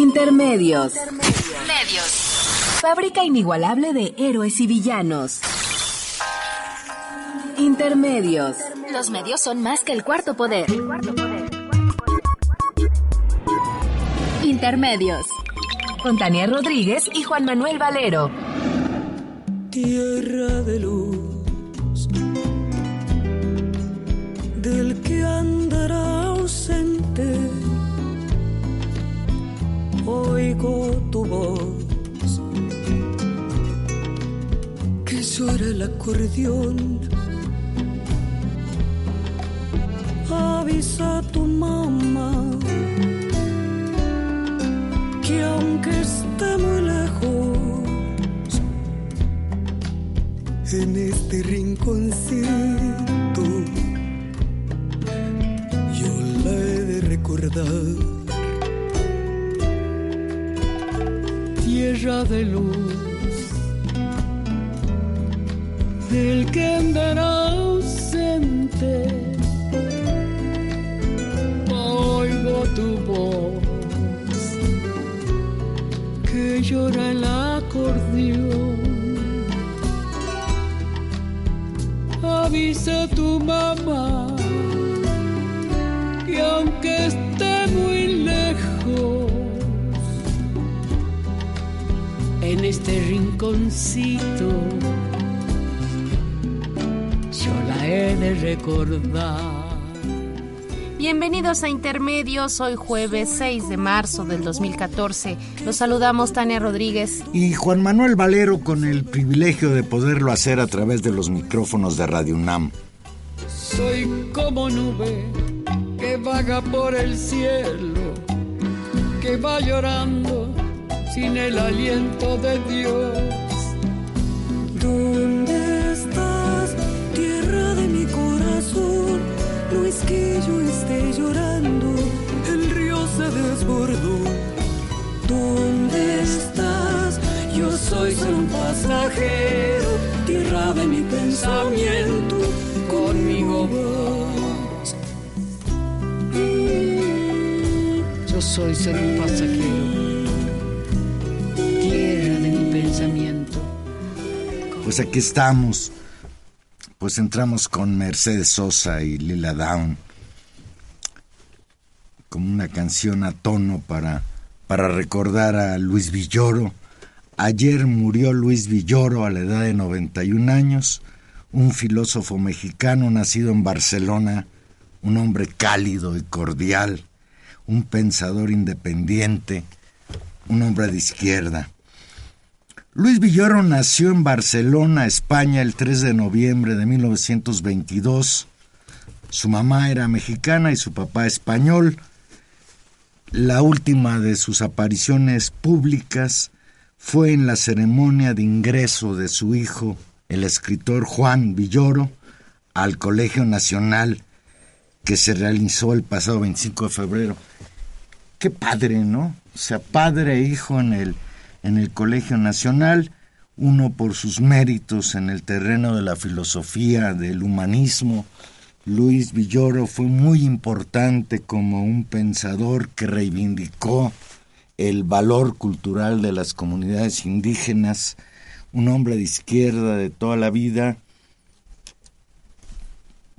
Intermedios. Medios. Fábrica inigualable de héroes y villanos. Intermedios. Los medios son más que el cuarto poder. Intermedios. Con Tania Rodríguez y Juan Manuel Valero. Tierra de luz. Del que andará oigo tu voz que suena el acordeón. Avisa a tu mamá que aunque esté muy lejos, en este rinconcito yo la he de recordar. Tierra de luz, del que andará ausente. Oigo tu voz que llora el acordeón. Avisa a tu mamá que aunque este rinconcito yo la he de recordar. Bienvenidos a Intermedios, hoy jueves 6 de marzo del 2014. Los saludamos Tania Rodríguez y Juan Manuel Valero con el privilegio de poderlo hacer a través de los micrófonos de Radio UNAM. Soy como nube que vaga por el cielo, que va llorando sin el aliento de Dios. ¿Dónde estás, tierra de mi corazón? No es que yo esté llorando, el río se desbordó. ¿Dónde estás? Yo soy solo un pasajero, tierra de mi pensamiento, conmigo vas. Yo soy solo un pasajero Pues aquí estamos. Pues entramos con Mercedes Sosa y Lila Down. Como una canción a tono para, para recordar a Luis Villoro. Ayer murió Luis Villoro a la edad de 91 años, un filósofo mexicano nacido en Barcelona, un hombre cálido y cordial, un pensador independiente, un hombre de izquierda. Luis Villoro nació en Barcelona, España, el 3 de noviembre de 1922. Su mamá era mexicana y su papá español. La última de sus apariciones públicas fue en la ceremonia de ingreso de su hijo, el escritor Juan Villoro, al Colegio Nacional que se realizó el pasado 25 de febrero. Qué padre, ¿no? O sea, padre e hijo en el en el Colegio Nacional, uno por sus méritos en el terreno de la filosofía, del humanismo. Luis Villoro fue muy importante como un pensador que reivindicó el valor cultural de las comunidades indígenas, un hombre de izquierda de toda la vida,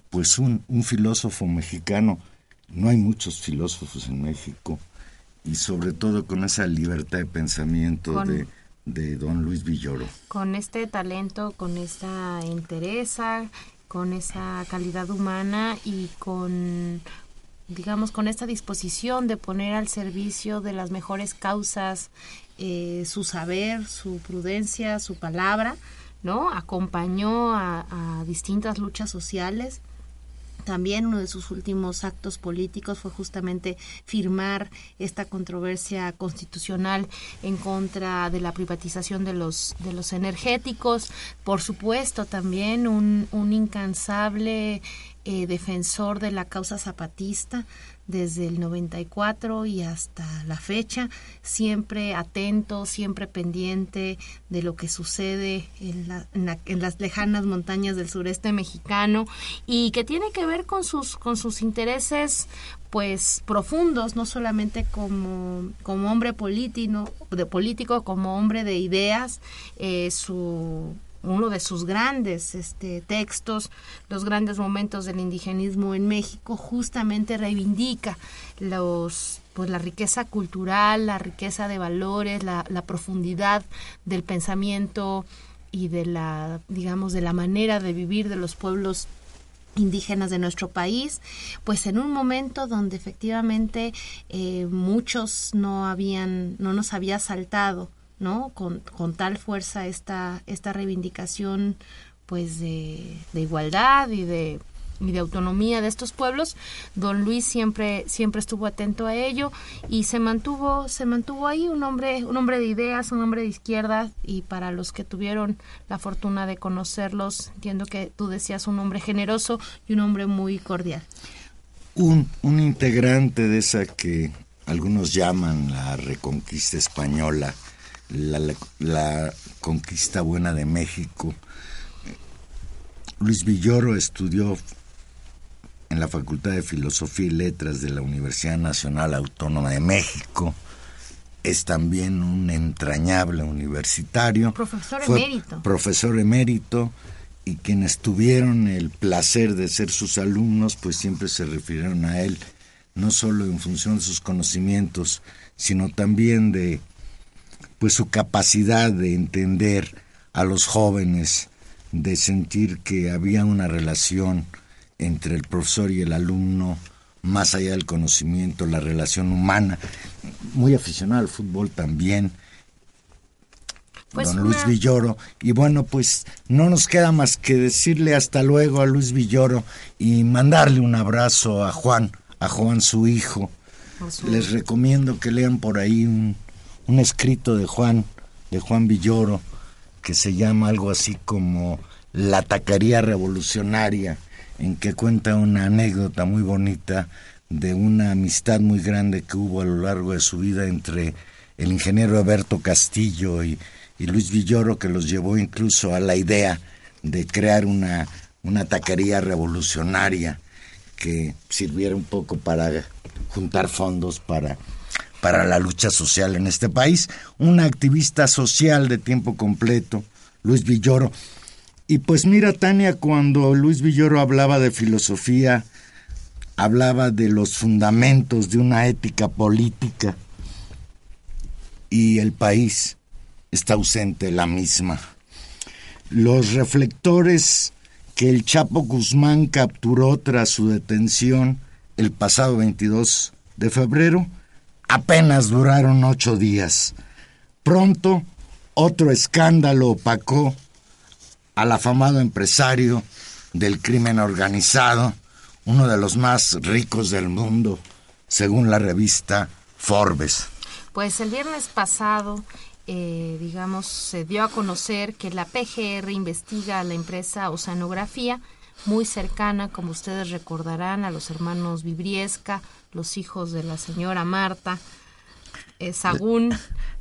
pues un, un filósofo mexicano. No hay muchos filósofos en México y sobre todo con esa libertad de pensamiento de, de, don Luis Villoro. Con este talento, con esta entereza, con esa calidad humana y con digamos con esta disposición de poner al servicio de las mejores causas eh, su saber, su prudencia, su palabra, ¿no? Acompañó a, a distintas luchas sociales también uno de sus últimos actos políticos fue justamente firmar esta controversia constitucional en contra de la privatización de los de los energéticos. Por supuesto también un, un incansable eh, defensor de la causa zapatista desde el 94 y hasta la fecha, siempre atento, siempre pendiente de lo que sucede en, las lejanas montañas del sureste mexicano y que tiene que ver con sus, con sus intereses pues profundos, no solamente como, como hombre político, de político, como hombre de ideas, eh, su uno de sus grandes este, textos, Los grandes momentos del indigenismo en México, justamente reivindica los, pues, la riqueza cultural, la riqueza de valores, la, profundidad del pensamiento y de la, digamos, de la manera de vivir de los pueblos indígenas de nuestro país, pues en un momento donde efectivamente eh, muchos no habían, no nos había saltado ¿no? Con, con tal fuerza esta, esta reivindicación pues de, de igualdad y de y de autonomía de estos pueblos, don Luis siempre siempre estuvo atento a ello y se mantuvo se mantuvo ahí un hombre un hombre de ideas, un hombre de izquierda y para los que tuvieron la fortuna de conocerlos, entiendo que tú decías un hombre generoso y un hombre muy cordial. Un, un integrante de esa que algunos llaman la reconquista española, la, conquista buena de México. Luis Villoro estudió en la Facultad de Filosofía y Letras de la Universidad Nacional Autónoma de México. Es también un entrañable universitario. Profesor emérito. Profesor emérito y quienes tuvieron el placer de ser sus alumnos, pues siempre se refirieron a él, no solo en función de sus conocimientos, sino también de pues su capacidad de entender a los jóvenes, de sentir que había una relación entre el profesor y el alumno, más allá del conocimiento, la relación humana, muy aficionado al fútbol también. Pues don Luis Villoro. Y bueno, pues no nos queda más que decirle hasta luego a Luis Villoro y mandarle un abrazo a Juan, a Juan su hijo. Les recomiendo que lean por ahí un, un escrito de Juan, de Juan Villoro, que se llama algo así como La taquería revolucionaria, en que cuenta una anécdota muy bonita de una amistad muy grande que hubo a lo largo de su vida entre el ingeniero Alberto Castillo y, Luis Villoro, que los llevó incluso a la idea de crear una, una taquería revolucionaria que sirviera un poco para juntar fondos para para la lucha social en este país, una activista social de tiempo completo, Luis Villoro. Y pues mira, Tania, cuando Luis Villoro hablaba de filosofía, hablaba de los fundamentos de una ética política y el país está ausente la misma. Los reflectores que el Chapo Guzmán capturó tras su detención el pasado 22 de febrero apenas duraron ocho días. Pronto, otro escándalo opacó al afamado empresario del crimen organizado, uno de los más ricos del mundo, según la revista Forbes. Pues el viernes pasado, eh, digamos, se dio a conocer que la PGR investiga a la empresa Oceanografía, muy cercana, como ustedes recordarán, a los hermanos Vibriesca, los hijos de la señora Marta eh, Sagún.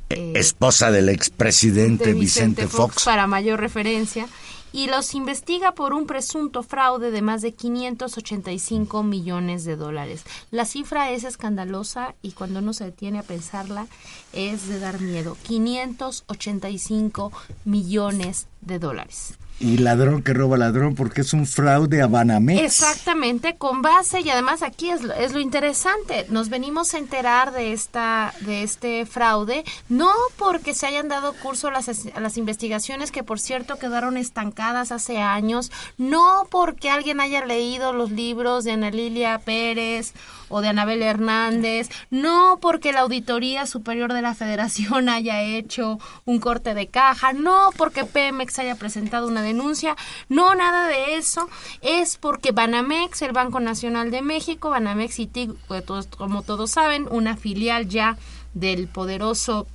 Eh, esposa del expresidente Vicente, Fox. Para mayor referencia. Y los investiga por un presunto fraude de más de 585 millones de dólares. La cifra es escandalosa y cuando uno se detiene a pensarla es de dar miedo. 585 millones de dólares y ladrón que roba ladrón porque es un fraude a Banamex. Exactamente, con base y además aquí es, es lo interesante, nos venimos a enterar de esta de este fraude no porque se hayan dado curso a las, a las investigaciones que por cierto quedaron estancadas hace años, no porque alguien haya leído los libros de Ana Lilia Pérez o de Anabel Hernández, no porque la Auditoría Superior de la Federación haya hecho un corte de caja, no porque Pemex haya presentado una denuncia, no nada de eso, es porque Banamex, el Banco Nacional de México, Banamex City, pues, como todos saben, una filial ya del poderoso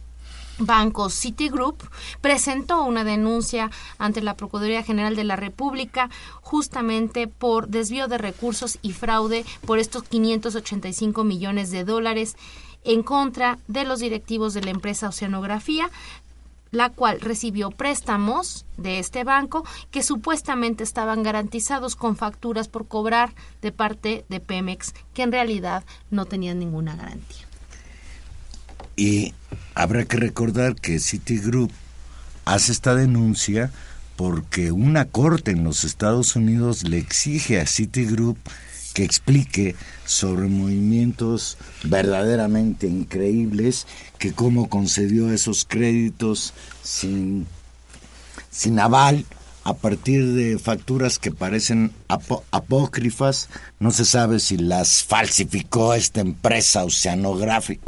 Banco Citigroup presentó una denuncia ante la Procuraduría General de la República justamente por desvío de recursos y fraude por estos 585 millones de dólares en contra de los directivos de la empresa Oceanografía, la cual recibió préstamos de este banco que supuestamente estaban garantizados con facturas por cobrar de parte de Pemex, que en realidad no tenían ninguna garantía. Y habrá que recordar que Citigroup hace esta denuncia porque una corte en los Estados Unidos le exige a Citigroup que explique sobre movimientos verdaderamente increíbles, que cómo concedió esos créditos sin, sin aval a partir de facturas que parecen apócrifas. No se sabe si las falsificó esta empresa oceanografía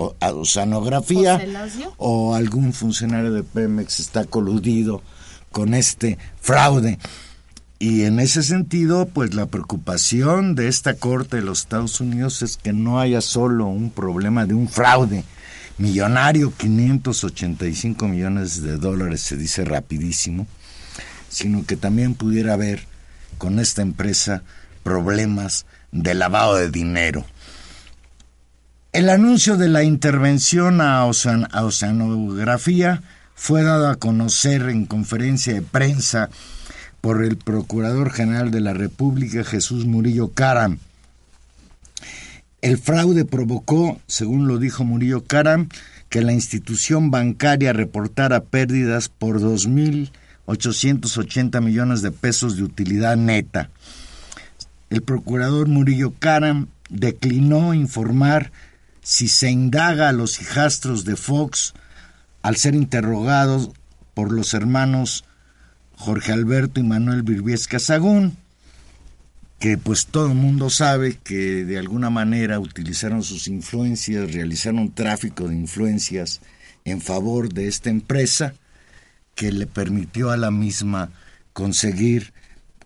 o algún funcionario de Pemex está coludido con este fraude. Y en ese sentido, pues la preocupación de esta Corte de los Estados Unidos es que no haya solo un problema de un fraude millonario, 585 millones de dólares, se dice rapidísimo, sino que también pudiera haber con esta empresa problemas de lavado de dinero. El anuncio de la intervención a, oceanografía fue dado a conocer en conferencia de prensa por el Procurador General de la República, Jesús Murillo Caram. El fraude provocó, según lo dijo Murillo Caram, que la institución bancaria reportara pérdidas por dos mil 880 millones de pesos de utilidad neta. El procurador Murillo Caram declinó informar si se indaga a los hijastros de Fox al ser interrogados por los hermanos Jorge Alberto y Manuel Virbiesca Sagún, que pues todo el mundo sabe que de alguna manera utilizaron sus influencias, realizaron tráfico de influencias en favor de esta empresa, que le permitió a la misma conseguir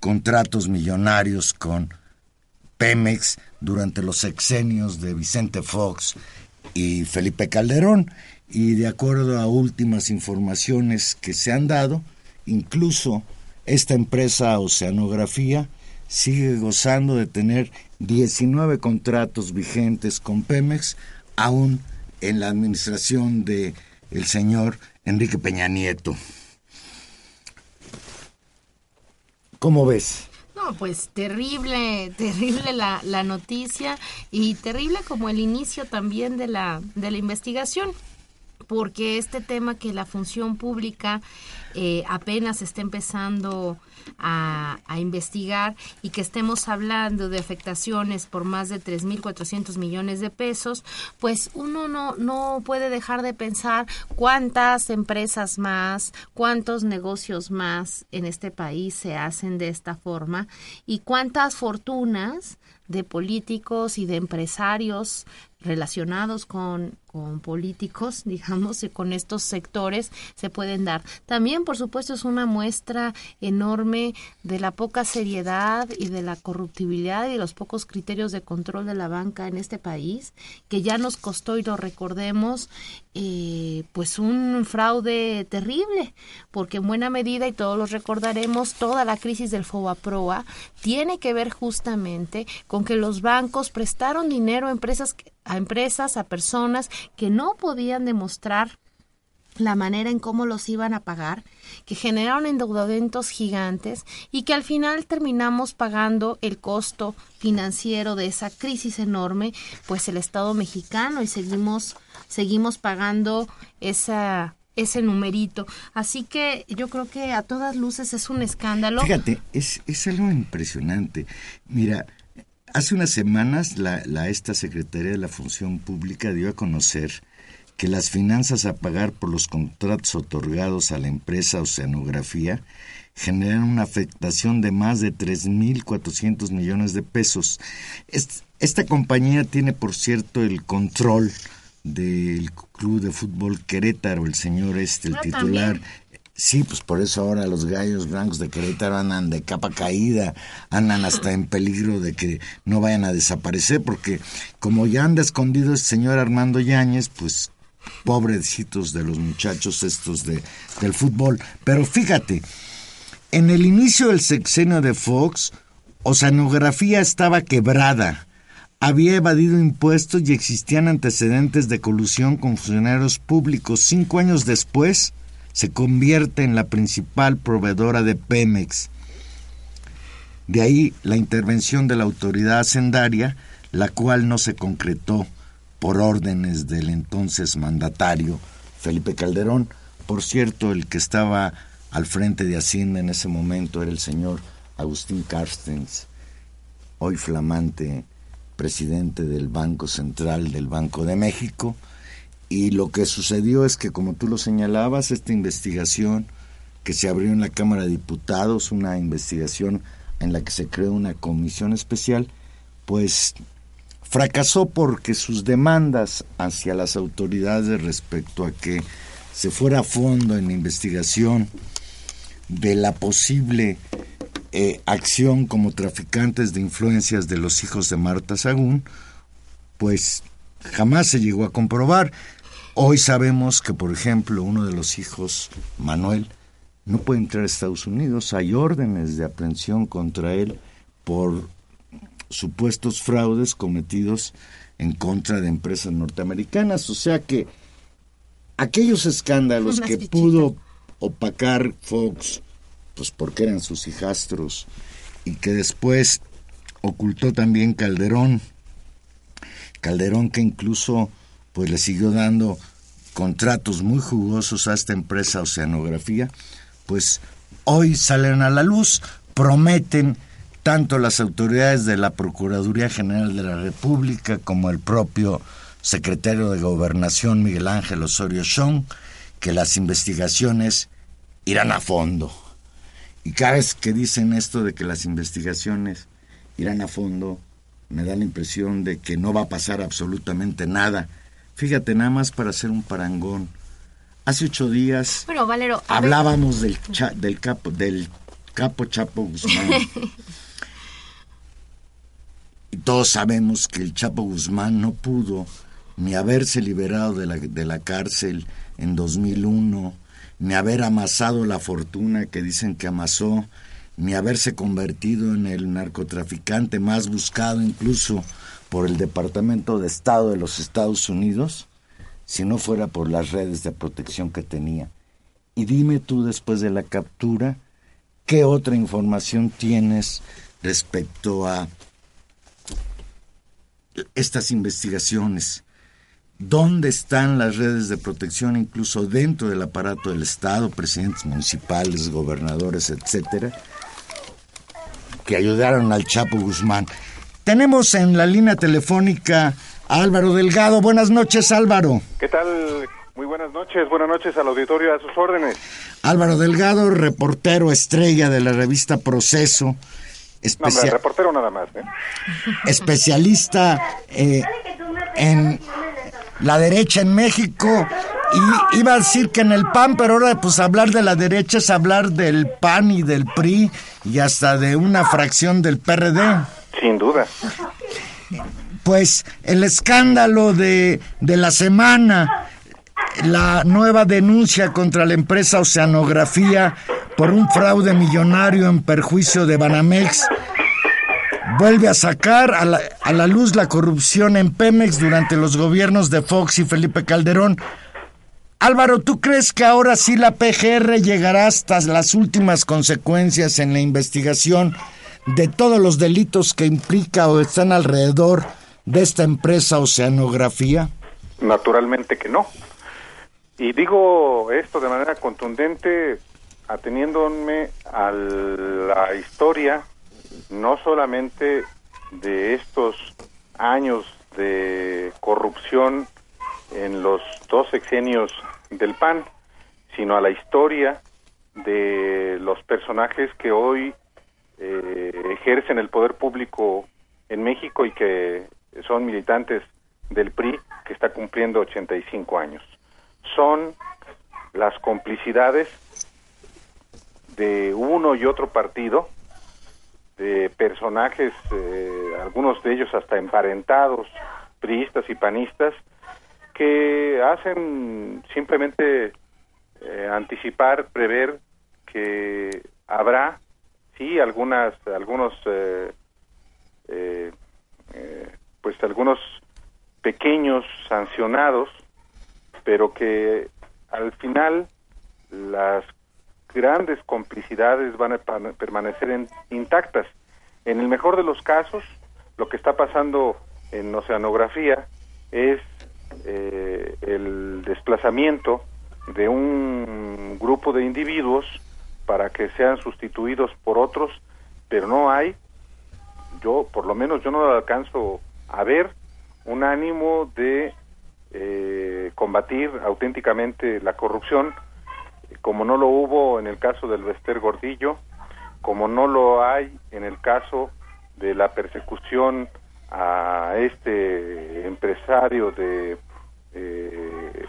contratos millonarios con Pemex durante los sexenios de Vicente Fox y Felipe Calderón y de acuerdo a últimas informaciones que se han dado, incluso esta empresa Oceanografía sigue gozando de tener 19 contratos vigentes con Pemex, aún en la administración de el señor Enrique Peña Nieto. ¿Cómo ves? No, pues terrible, terrible la, la noticia y terrible como el inicio también de la, de la investigación porque este tema que la función pública eh, apenas está empezando a, investigar y que estemos hablando de afectaciones por más de 3.400 millones de pesos, pues uno no, no puede dejar de pensar cuántas empresas más, cuántos negocios más en este país se hacen de esta forma y cuántas fortunas de políticos y de empresarios relacionados con, con políticos, digamos, y con estos sectores se pueden dar. También, por supuesto, es una muestra enorme de la poca seriedad y de la corruptibilidad y los pocos criterios de control de la banca en este país, que ya nos costó, y lo recordemos, eh, pues un fraude terrible, porque en buena medida, y todos lo recordaremos, toda la crisis del FOBAPROA tiene que ver justamente con que los bancos prestaron dinero a empresas que a empresas, a personas que no podían demostrar la manera en cómo los iban a pagar, que generaron endeudamientos gigantes y que al final terminamos pagando el costo financiero de esa crisis enorme, pues el Estado mexicano y seguimos seguimos pagando esa ese numerito. Así que yo creo que a todas luces es un escándalo. Fíjate, es, es algo impresionante. Mira, Hace unas semanas la, la, esta Secretaría de la Función Pública dio a conocer que las finanzas a pagar por los contratos otorgados a la empresa Oceanografía generan una afectación de más de 3.400 millones de pesos. Esta compañía tiene, por cierto, el control del club de fútbol Querétaro, el señor este, el Ah, titular. también. Sí, pues por eso ahora los gallos blancos de Querétaro andan de capa caída, andan hasta en peligro de que no vayan a desaparecer, porque como ya anda escondido el señor Armando Yáñez, pues pobrecitos de los muchachos estos de, del fútbol. Pero fíjate, en el inicio del sexenio de Fox, Oceanografía estaba quebrada, había evadido impuestos y existían antecedentes de colusión con funcionarios públicos. Cinco años después, se convierte en la principal proveedora de Pemex. De ahí la intervención de la autoridad hacendaria, la cual no se concretó por órdenes del entonces mandatario Felipe Calderón. Por cierto, el que estaba al frente de Hacienda en ese momento era el señor Agustín Carstens, hoy flamante presidente del Banco Central del Banco de México. Y lo que sucedió es que, como tú lo señalabas, esta investigación que se abrió en la Cámara de Diputados, una investigación en la que se creó una comisión especial, pues fracasó porque sus demandas hacia las autoridades respecto a que se fuera a fondo en la investigación de la posible eh, acción como traficantes de influencias de los hijos de Marta Sagún, pues jamás se llegó a comprobar. Hoy sabemos que, por ejemplo, uno de los hijos, Manuel, no puede entrar a Estados Unidos. Hay órdenes de aprehensión contra él por supuestos fraudes cometidos en contra de empresas norteamericanas. O sea que aquellos escándalos Unas que pudo opacar Fox, pues porque eran sus hijastros, y que después ocultó también Calderón, Calderón que incluso pues le siguió dando contratos muy jugosos a esta empresa Oceanografía, pues hoy salen a la luz, prometen tanto las autoridades de la Procuraduría General de la República como el propio secretario de Gobernación Miguel Ángel Osorio Chong que las investigaciones irán a fondo. Y cada vez que dicen esto de que las investigaciones irán a fondo, me da la impresión de que no va a pasar absolutamente nada. Fíjate, nada más para hacer un parangón. Hace ocho días Bueno, Valero, ver, hablábamos del, cha- del, capo, del capo Chapo Guzmán. y todos sabemos que el Chapo Guzmán no pudo ni haberse liberado de la, de la cárcel en 2001, ni haber amasado la fortuna que dicen que amasó, ni haberse convertido en el narcotraficante más buscado incluso por el Departamento de Estado de los Estados Unidos, si no fuera por las redes de protección que tenía. Y dime tú después de la captura, ¿qué otra información tienes respecto a estas investigaciones? ¿Dónde están las redes de protección incluso dentro del aparato del Estado, presidentes municipales, gobernadores, etcétera, que ayudaron al Chapo Guzmán? Tenemos en la línea telefónica a Álvaro Delgado. Buenas noches, Álvaro. ¿Qué tal? Muy buenas noches, buenas noches al auditorio a sus órdenes. Álvaro Delgado, reportero estrella de la revista Proceso, No, especia- reportero nada más. ¿eh? especialista eh, en la derecha en México. Y iba a decir que en el PAN, pero ahora pues hablar de la derecha es hablar del PAN y del PRI y hasta de una fracción del PRD. Sin duda. Pues el escándalo de, de la semana, la nueva denuncia contra la empresa Oceanografía por un fraude millonario en perjuicio de Banamex, vuelve a sacar a la, a la luz la corrupción en Pemex durante los gobiernos de Fox y Felipe Calderón. Álvaro, ¿tú crees que ahora sí la PGR llegará hasta las últimas consecuencias en la investigación de todos los delitos que implica o están alrededor de esta empresa Oceanografía? Naturalmente que no. Y digo esto de manera contundente ateniéndome a la historia no solamente de estos años de corrupción en los dos sexenios del PAN, sino a la historia de los personajes que hoy eh, ejercen el poder público en México y que son militantes del PRI que está cumpliendo 85 años. Son las complicidades de uno y otro partido, de personajes, eh, algunos de ellos hasta emparentados, priistas y panistas, que hacen simplemente eh, anticipar, prever que habrá, sí, algunas, algunos, eh, pues algunos pequeños sancionados, pero que al final las grandes complicidades van a permanecer intactas. En el mejor de los casos, lo que está pasando en oceanografía es eh, el desplazamiento de un grupo de individuos para que sean sustituidos por otros, pero no hay, yo por lo menos yo no alcanzo a ver, un ánimo de eh, combatir auténticamente la corrupción, como no lo hubo en el caso del Vester Gordillo, como no lo hay en el caso de la persecución a este empresario de eh,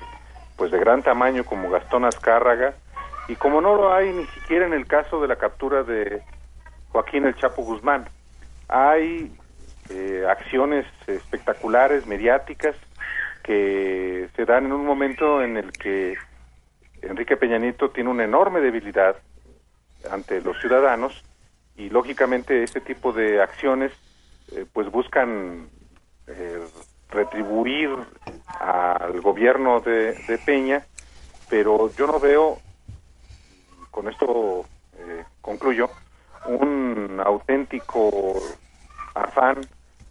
pues de gran tamaño como Gastón Azcárraga y como no lo hay ni siquiera en el caso de la captura de Joaquín el Chapo Guzmán. Hay eh, acciones espectaculares, mediáticas, que se dan en un momento en el que Enrique Peñanito tiene una enorme debilidad ante los ciudadanos y lógicamente este tipo de acciones eh, pues buscan eh, retribuir al gobierno de, Peña, pero yo no veo, con esto concluyo, un auténtico afán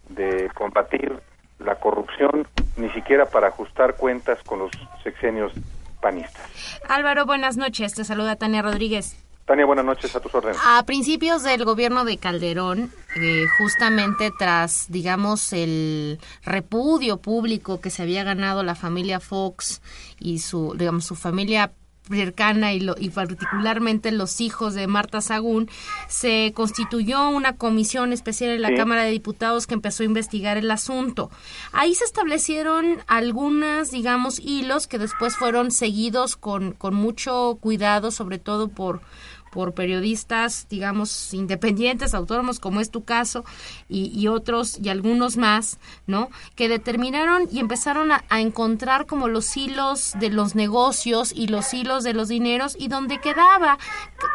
de combatir la corrupción, ni siquiera para ajustar cuentas con los sexenios panistas. Álvaro, buenas noches. Te saluda Tania Rodríguez. Tania, buenas noches a tus órdenes. A principios del gobierno de Calderón, eh, justamente tras, digamos, el repudio público que se había ganado la familia Fox y su, digamos, su familia cercana y, lo, y particularmente los hijos de Marta Sagún, se constituyó una comisión especial en la Cámara de Diputados que empezó a investigar el asunto. Ahí se establecieron algunas, digamos, hilos que después fueron seguidos con, con mucho cuidado, sobre todo por por periodistas, digamos, independientes, autónomos, como es tu caso, y, otros y algunos más, ¿no? Que determinaron y empezaron a, encontrar como los hilos de los negocios y los hilos de los dineros y donde quedaba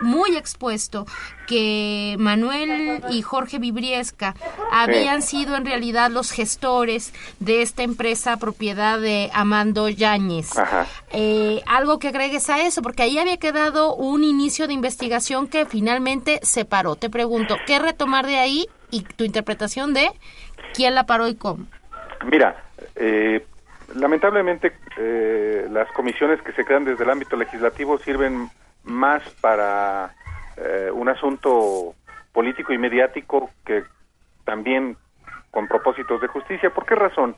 muy expuesto que Manuel y Jorge Vibriesca habían sido en realidad los gestores de esta empresa propiedad de Amando Yáñez. Eh, algo que agregues a eso, porque ahí había quedado un inicio de investigación que finalmente se paró. Te pregunto, ¿qué retomar de ahí y tu interpretación de quién la paró y cómo? Mira, eh, lamentablemente eh, las comisiones que se crean desde el ámbito legislativo sirven más para eh, un asunto político y mediático que también con propósitos de justicia. ¿Por qué razón?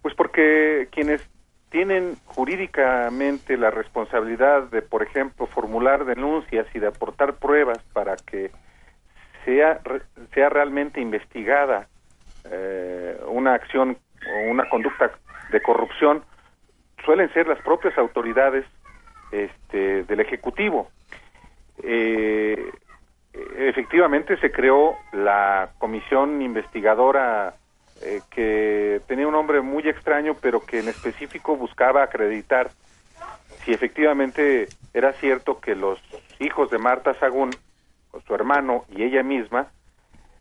Pues porque quienes tienen jurídicamente la responsabilidad de, por ejemplo, formular denuncias y de aportar pruebas para que sea, sea realmente investigada eh, una acción o una conducta de corrupción, suelen ser las propias autoridades este, del Ejecutivo. Eh, efectivamente se creó la comisión investigadora eh, que tenía un nombre muy extraño, pero que en específico buscaba acreditar si efectivamente era cierto que los hijos de Marta Sagún, su hermano y ella misma,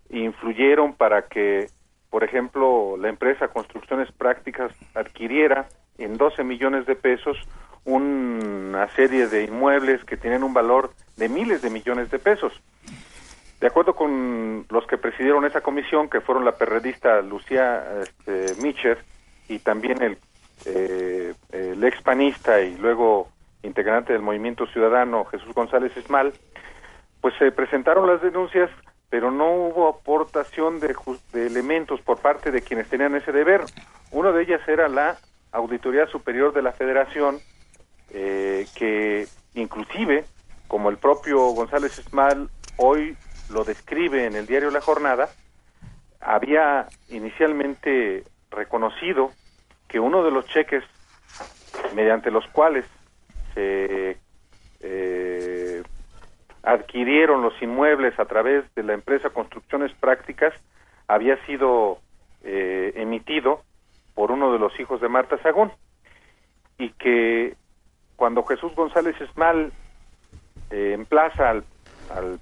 influyeron para que, por ejemplo, la empresa Construcciones Prácticas adquiriera en 12 millones de pesos una serie de inmuebles que tienen un valor de miles de millones de pesos. De acuerdo con los que presidieron esa comisión, que fueron la periodista Lucía este, Micher y también el, eh, el ex panista y luego integrante del Movimiento Ciudadano Jesús González Esmal, pues se presentaron las denuncias, pero no hubo aportación de, de elementos por parte de quienes tenían ese deber. Una de ellas era la Auditoría Superior de la Federación, eh, que inclusive, como el propio González Esmal hoy lo describe en el diario La Jornada, había inicialmente reconocido que uno de los cheques mediante los cuales se eh, adquirieron los inmuebles a través de la empresa Construcciones Prácticas había sido eh, emitido por uno de los hijos de Marta Sagún y que cuando Jesús González Esmal eh, emplaza al,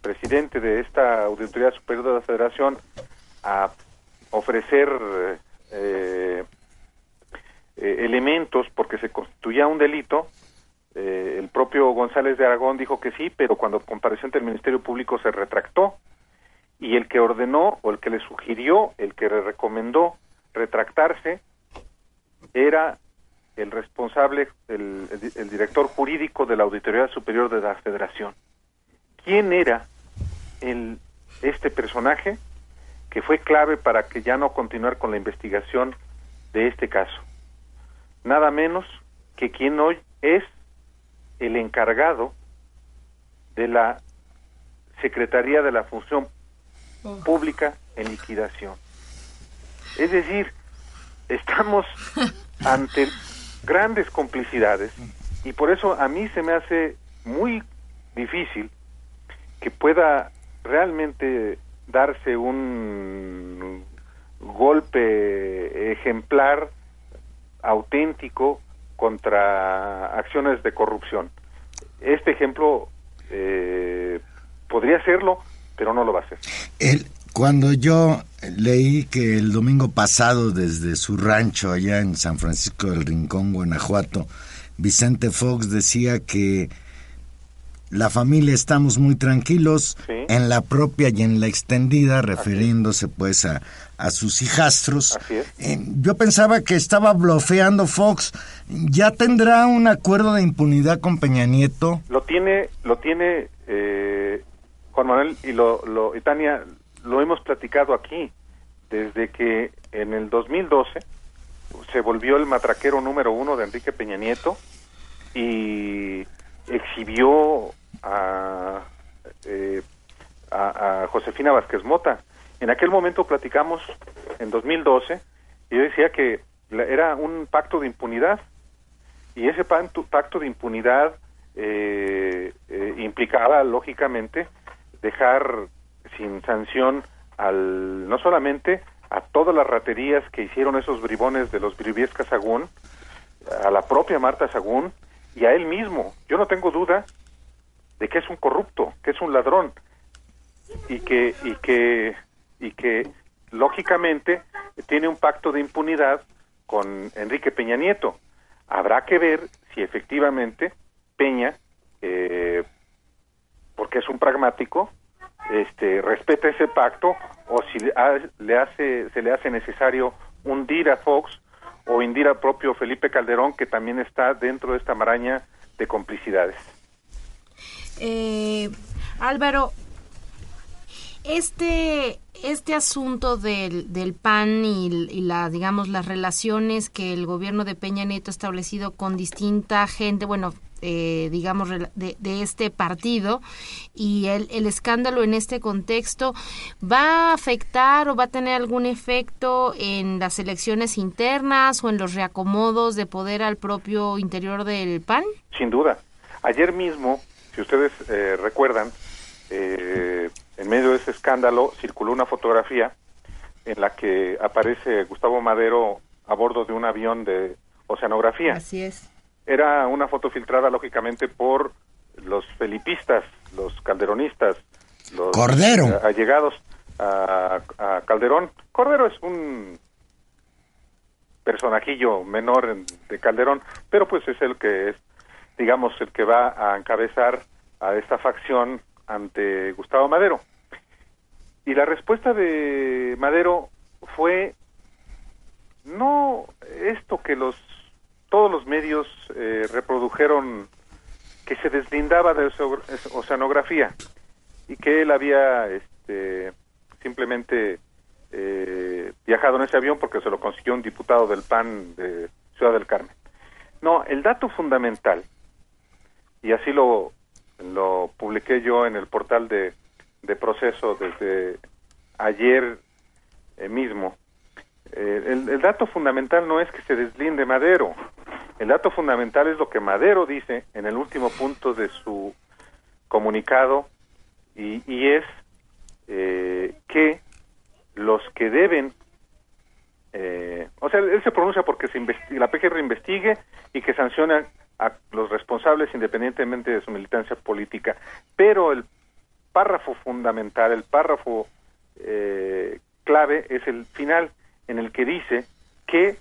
presidente de esta Auditoría Superior de la Federación a ofrecer eh, eh, elementos porque se constituía un delito, eh, el propio González de Aragón dijo que sí, pero cuando compareció ante el Ministerio Público se retractó y el que ordenó o el que le sugirió, el que le recomendó retractarse era el responsable, el, el, el, director jurídico de la Auditoría Superior de la Federación. ¿Quién era el, este personaje que fue clave para que ya no continuar con la investigación de este caso? Nada menos que quien hoy es el encargado de la Secretaría de la Función Pública en liquidación. Es decir, estamos ante grandes complicidades y por eso a mí se me hace muy difícil que pueda realmente darse un golpe ejemplar auténtico contra acciones de corrupción. Este ejemplo eh, podría serlo, pero no lo va a ser. El, cuando yo leí que el domingo pasado desde su rancho allá en San Francisco del Rincón, Guanajuato, Vicente Fox decía que la familia estamos muy tranquilos Sí. en la propia y en la extendida, refiriéndose pues a, a sus hijastros. Eh, yo pensaba que estaba blofeando Fox. ¿Ya tendrá un acuerdo de impunidad con Peña Nieto? Lo tiene, lo tiene eh, Juan Manuel y lo, lo y Tania, lo hemos platicado aquí desde que en el 2012 se volvió el matraquero número uno de Enrique Peña Nieto y exhibió a, eh, a, Josefina Vázquez Mota. En aquel momento platicamos en 2012 y yo decía que era un pacto de impunidad y ese pacto de impunidad eh, eh, implicaba lógicamente dejar sin sanción al no solamente a todas las raterías que hicieron esos bribones de los Briviesca Sagún, a la propia Marta Sagún y a él mismo. Yo no tengo duda de que es un corrupto, que es un ladrón y que y que y que lógicamente tiene un pacto de impunidad con Enrique Peña Nieto. Habrá que ver si efectivamente Peña, eh, porque es un pragmático, este, respeta ese pacto o si le hace, se le hace necesario hundir a Fox o hundir al propio Felipe Calderón, que también está dentro de esta maraña de complicidades. Eh, Álvaro, este, este asunto del, del PAN y, y la, digamos, las relaciones que el gobierno de Peña Nieto ha establecido con distinta gente, bueno, eh, digamos, de este partido y el, el escándalo en este contexto, ¿va a afectar o va a tener algún efecto en las elecciones internas o en los reacomodos de poder al propio interior del PAN? Sin duda. Ayer mismo, si ustedes eh, recuerdan, eh, en medio de ese escándalo circuló una fotografía en la que aparece Gustavo Madero a bordo de un avión de oceanografía. Así es. Era una foto filtrada, lógicamente, por los felipistas, los calderonistas, los Cordero. eh, allegados a, a Calderón. Cordero es un personajillo menor en- de Calderón, pero pues es el que es, digamos, el que va a encabezar a esta facción ante Gustavo Madero. Y la respuesta de Madero fue no esto que los todos los medios eh, reprodujeron que se deslindaba de oce- oceanografía y que él había este, simplemente eh, viajado en ese avión porque se lo consiguió un diputado del PAN de Ciudad del Carmen. No, el dato fundamental, y así lo, lo publiqué yo en el portal de, de proceso desde ayer eh, mismo. Eh, el, el, dato fundamental no es que se deslinde Madero, el dato fundamental es lo que Madero dice en el último punto de su comunicado y, es eh, que los que deben, eh, o sea, él se pronuncia porque se la PGR investigue y que sanciona a los responsables independientemente de su militancia política, pero el párrafo fundamental, el párrafo eh, clave es el final en el que dice que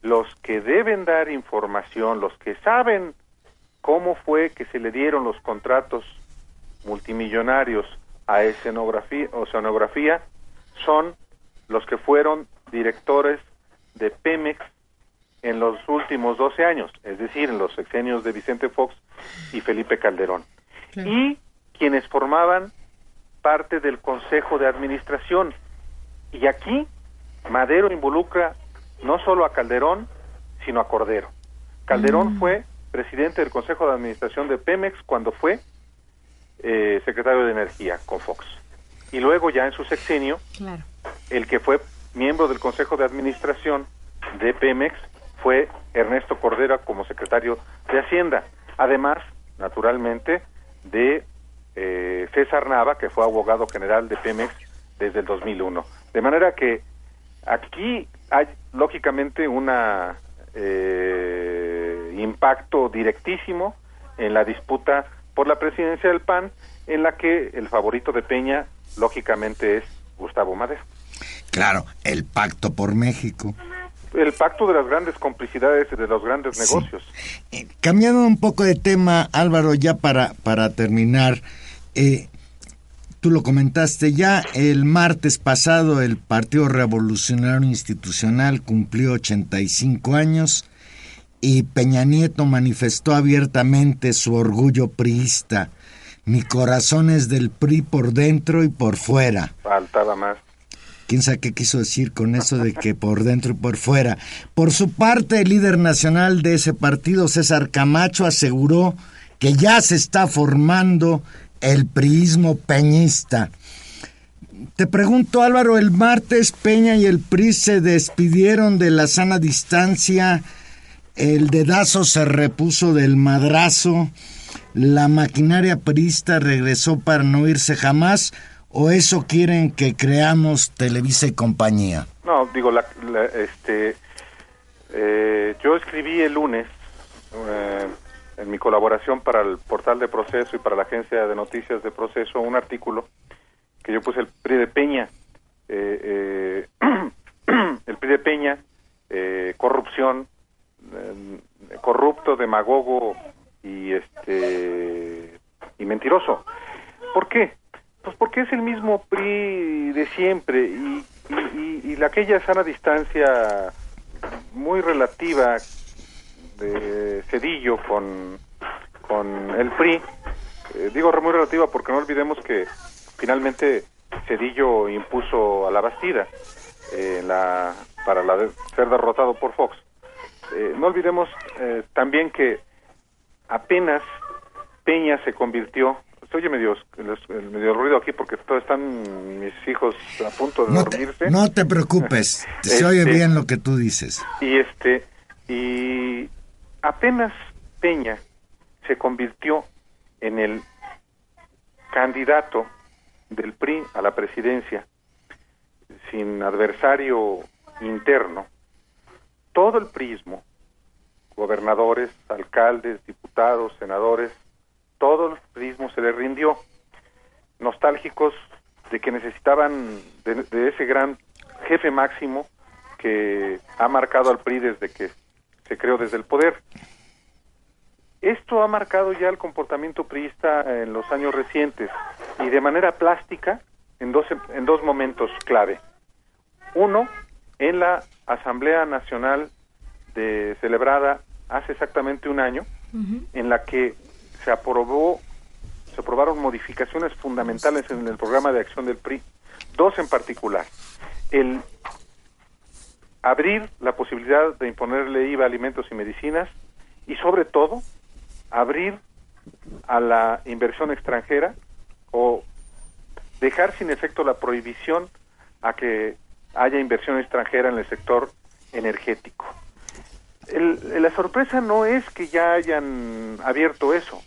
los que deben dar información, los que saben cómo fue que se le dieron los contratos multimillonarios a escenografía, oceanografía son los que fueron directores de Pemex en los últimos 12 años, es decir, en los sexenios de Vicente Fox y Felipe Calderón. Y quienes formaban parte del Consejo de Administración. Y aquí Madero involucra no solo a Calderón, sino a Cordero. Calderón mm. fue presidente del Consejo de Administración de Pemex cuando fue eh, secretario de Energía con Fox. Y luego ya en su sexenio, el que fue miembro del Consejo de Administración de Pemex fue Ernesto Cordero como secretario de Hacienda. Además, naturalmente, de eh, César Nava, que fue abogado general de Pemex desde el 2001. De manera que aquí hay lógicamente un eh, impacto directísimo en la disputa por la presidencia del PAN, en la que el favorito de Peña lógicamente es Gustavo Madero. Claro, el pacto por México. El pacto de las grandes complicidades y de los grandes negocios. Eh, cambiando un poco de tema, Álvaro, ya para, para terminar, eh, tú lo comentaste ya, el martes pasado el Partido Revolucionario Institucional cumplió 85 años y Peña Nieto manifestó abiertamente su orgullo priista. Mi corazón es del PRI por dentro y por fuera. Faltaba más. ¿Quién sabe qué quiso decir con eso de que por dentro y por fuera? Por su parte, el líder nacional de ese partido, César Camacho, aseguró que ya se está formando el priismo peñista. Te pregunto, Álvaro, el martes Peña y el PRI se despidieron de la sana distancia, el dedazo se repuso del madrazo, la maquinaria priista regresó para no irse jamás, o eso quieren que creamos Televisa y compañía? No, digo, la, este, eh, yo escribí el lunes eh, en mi colaboración para el portal de proceso y para la agencia de noticias de proceso un artículo que yo puse el PRI de Peña, eh, eh el PRI de Peña, eh, corrupción, eh, corrupto, demagogo y este y mentiroso. ¿Por qué? Pues porque es el mismo PRI de siempre y, y, y aquella sana distancia muy relativa de Cedillo con, con el PRI. Eh, digo muy relativa porque no olvidemos que finalmente Cedillo impuso a la Bastida eh, la, para la ser derrotado por Fox. Eh, no olvidemos también que apenas Peña se convirtió oye medio, medio ruido aquí porque todos están mis hijos a punto de dormirse. no te preocupes, se oye este, bien lo que tú dices. Y este y apenas Peña se convirtió en el candidato del PRI a la presidencia sin adversario interno, todo el prismo, gobernadores, alcaldes, diputados, senadores, todo el prismo se le rindió, nostálgicos de que necesitaban de, de ese gran jefe máximo que ha marcado al PRI desde que se creó desde el poder. Esto ha marcado ya el comportamiento priista en los años recientes y de manera plástica en dos, en dos momentos clave. Uno, en la Asamblea Nacional de, celebrada hace exactamente un año, en la que se aprobó, se aprobaron modificaciones fundamentales en el programa de acción del PRI, dos en particular. El abrir la posibilidad de imponerle IVA a alimentos y medicinas y sobre todo abrir a la inversión extranjera o dejar sin efecto la prohibición a que haya inversión extranjera en el sector energético. la sorpresa no es que ya hayan abierto eso.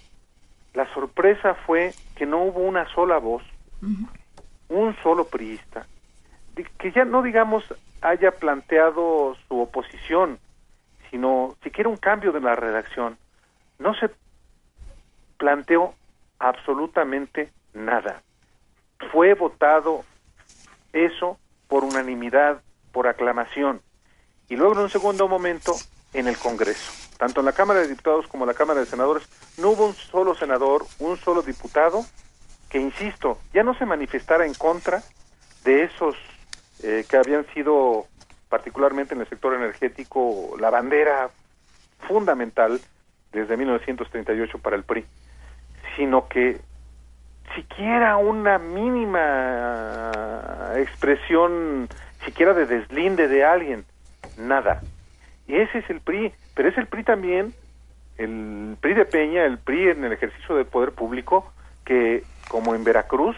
La sorpresa fue que no hubo una sola voz, un solo priista, que ya no digamos haya planteado su oposición, sino siquiera un cambio de la redacción. No se planteó absolutamente nada. Fue votado eso por unanimidad, por aclamación. Y luego en un segundo momento en el Congreso. Tanto en la Cámara de Diputados como en la Cámara de Senadores no hubo un solo senador, un solo diputado que, insisto, ya no se manifestara en contra de esos eh, que habían sido particularmente en el sector energético la bandera fundamental desde 1938 para el PRI, sino que siquiera una mínima expresión, siquiera de deslinde de alguien, nada. Y ese es el PRI, pero es el PRI también, el PRI de Peña, el PRI en el ejercicio del poder público, que como en Veracruz,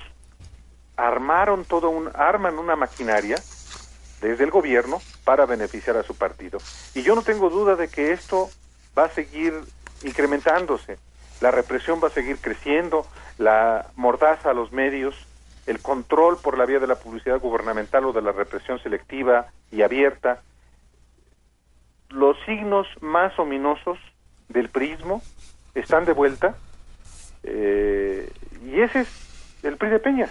armaron todo un, arman una maquinaria desde el gobierno para beneficiar a su partido. Y yo no tengo duda de que esto va a seguir incrementándose, la represión va a seguir creciendo, la mordaza a los medios, el control por la vía de la publicidad gubernamental o de la represión selectiva y abierta, los signos más ominosos del prismo están de vuelta eh, y ese es el PRI de Peña.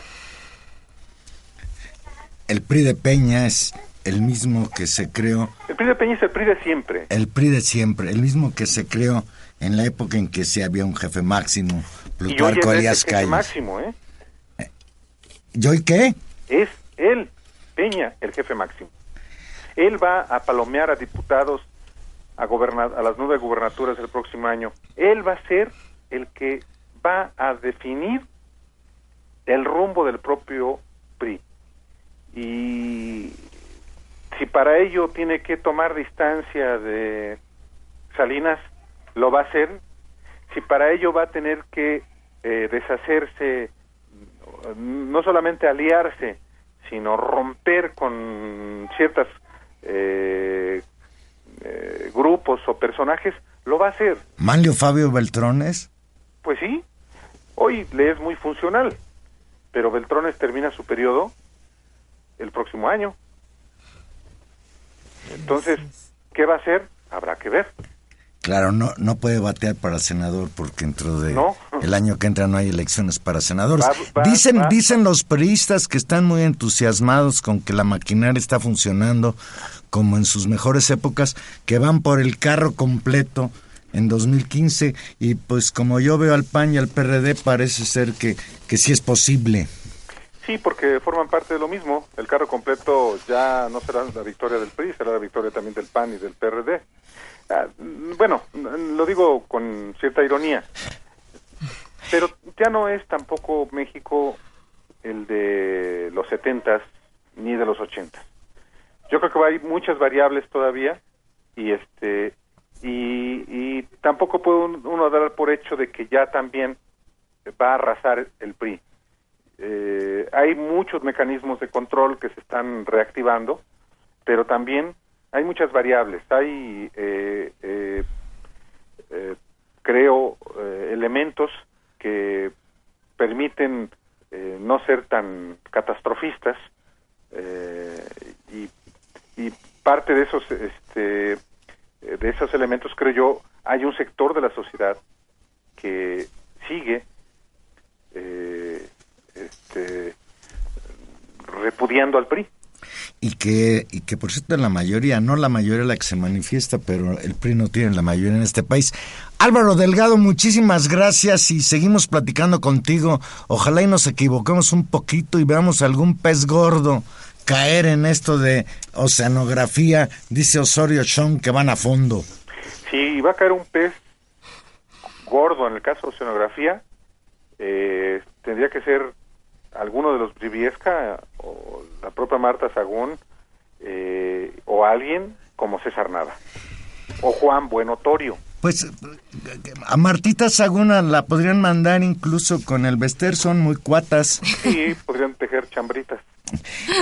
El PRI de Peña es el mismo que se creó. El PRI de Peña es el PRI de siempre. El PRI de siempre, el mismo que se creó en la época en que sí había un jefe máximo, Plutarco Elías Calles. máximo, ¿eh? ¿eh? ¿Yo y qué? Es él, Peña, el jefe máximo. Él va a palomear a diputados a, a las nueve gubernaturas el próximo año. Él va a ser el que va a definir el rumbo del propio PRI. Y si para ello tiene que tomar distancia de Salinas, lo va a hacer. Si para ello va a tener que eh, deshacerse, no solamente aliarse, sino romper con ciertos eh, eh, grupos o personajes, lo va a hacer. ¿Manlio Fabio Beltrones? Pues sí, hoy le es muy funcional, pero Beltrones termina su periodo el próximo año. Entonces, ¿qué va a hacer? Habrá que ver. Claro, no, no puede batear para senador porque dentro de el año que entra no hay elecciones para senadores. dicen, dicen los periodistas que están muy entusiasmados con que la maquinaria está funcionando como en sus mejores épocas, que van por el carro completo en 2015 y pues como yo veo al PAN y al PRD parece ser que, que sí es posible. Sí, porque forman parte de lo mismo. El carro completo ya no será la victoria del PRI, será la victoria también del PAN y del PRD. Ah, bueno, lo digo con cierta ironía, pero ya no es tampoco México el de los setentas ni de los ochentas. Yo creo que hay muchas variables todavía y este y, y tampoco puede uno dar por hecho de que ya también va a arrasar el PRI eh, hay muchos mecanismos de control que se están reactivando, pero también hay muchas variables. Hay, eh, eh, creo, elementos que permiten no ser tan catastrofistas y, y, parte de esos, este, de esos elementos, creo yo, hay un sector de la sociedad que sigue eh, este, repudiando al PRI. Y que, y que por cierto la mayoría, no la mayoría la que se manifiesta, pero el PRI no tiene la mayoría en este país. Álvaro Delgado, muchísimas gracias y seguimos platicando contigo. Ojalá y nos equivoquemos un poquito y veamos algún pez gordo caer en esto de oceanografía, dice Osorio Chong, que van a fondo. Sí, va a caer un pez gordo en el caso de oceanografía. Eh, tendría que ser alguno de los Briviesca o la propia Marta Sagún eh, o alguien como César Nava o Juan Buenotorio. Pues a Martita Saguna la podrían mandar incluso con el Vester, son muy cuatas. Sí, podrían tejer chambritas.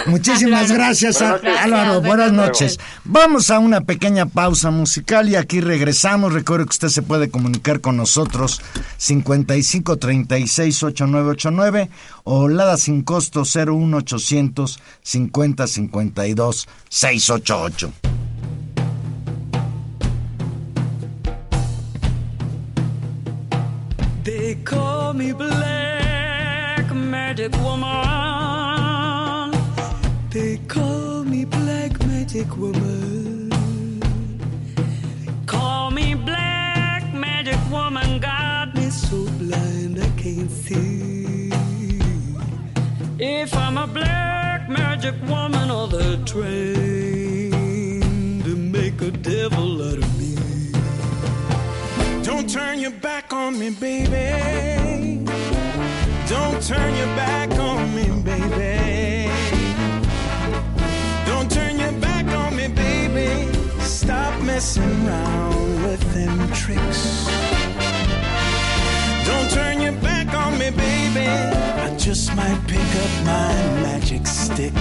Muchísimas gracias, Álvaro. Buenas noches. Vamos a una pequeña pausa musical y aquí regresamos. Recuerde que usted se puede comunicar con nosotros 55 36 8989 o Lada sin costo 01800 50 52 688. They call me Black Magic Woman. They call me Black Magic Woman. Call me Black Magic Woman. Got me so blind I can't see. If I'm a black magic woman or the train to make a devil out of me. Don't turn your back on me, baby. Don't turn your back on me, baby. Stop messing around with them tricks. Don't turn your back on me, baby. I just might pick up my magic stick.